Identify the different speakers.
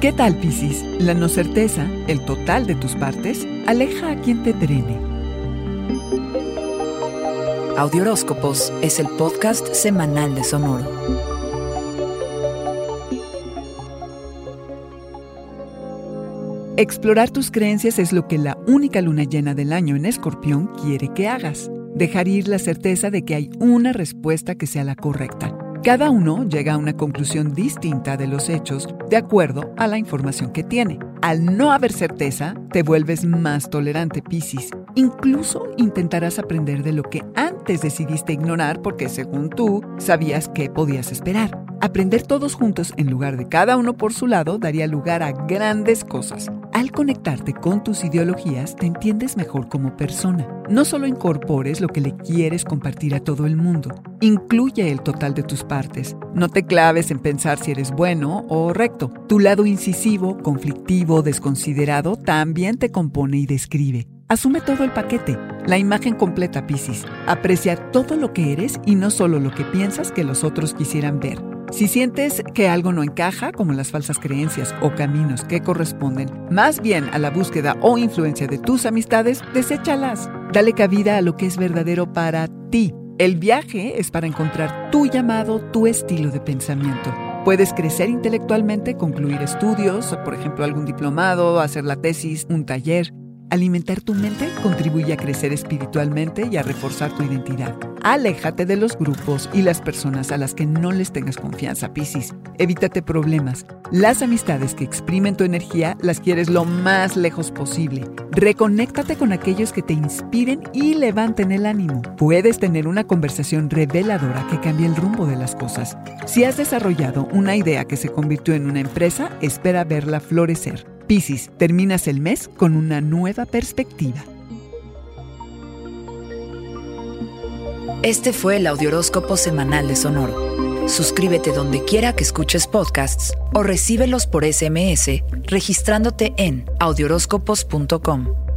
Speaker 1: ¿Qué tal, Piscis? La no certeza, el total de tus partes, aleja a quien te drene.
Speaker 2: Audioróscopos es el podcast semanal de Sonoro.
Speaker 1: Explorar tus creencias es lo que la única luna llena del año en Escorpión quiere que hagas. Dejar ir la certeza de que hay una respuesta que sea la correcta. Cada uno llega a una conclusión distinta de los hechos de acuerdo a la información que tiene. Al no haber certeza, te vuelves más tolerante, Piscis. Incluso intentarás aprender de lo que antes decidiste ignorar porque según tú sabías que podías esperar. Aprender todos juntos en lugar de cada uno por su lado daría lugar a grandes cosas. Al conectarte con tus ideologías, te entiendes mejor como persona. No solo incorpores lo que le quieres compartir a todo el mundo, incluye el total de tus partes. No te claves en pensar si eres bueno o recto. Tu lado incisivo, conflictivo, desconsiderado también te compone y describe. Asume todo el paquete, la imagen completa, Piscis. Aprecia todo lo que eres y no solo lo que piensas que los otros quisieran ver. Si sientes que algo no encaja, como las falsas creencias o caminos que corresponden más bien a la búsqueda o influencia de tus amistades, deséchalas. Dale cabida a lo que es verdadero para ti. El viaje es para encontrar tu llamado, tu estilo de pensamiento. Puedes crecer intelectualmente, concluir estudios, por ejemplo algún diplomado, hacer la tesis, un taller. Alimentar tu mente contribuye a crecer espiritualmente y a reforzar tu identidad. Aléjate de los grupos y las personas a las que no les tengas confianza, Piscis. Evítate problemas. Las amistades que exprimen tu energía las quieres lo más lejos posible. Reconéctate con aquellos que te inspiren y levanten el ánimo. Puedes tener una conversación reveladora que cambie el rumbo de las cosas. Si has desarrollado una idea que se convirtió en una empresa, espera verla florecer. Piscis, terminas el mes con una nueva perspectiva.
Speaker 2: Este fue el Audioróscopo Semanal de Sonoro. Suscríbete donde quiera que escuches podcasts o recíbelos por SMS registrándote en audioróscopos.com.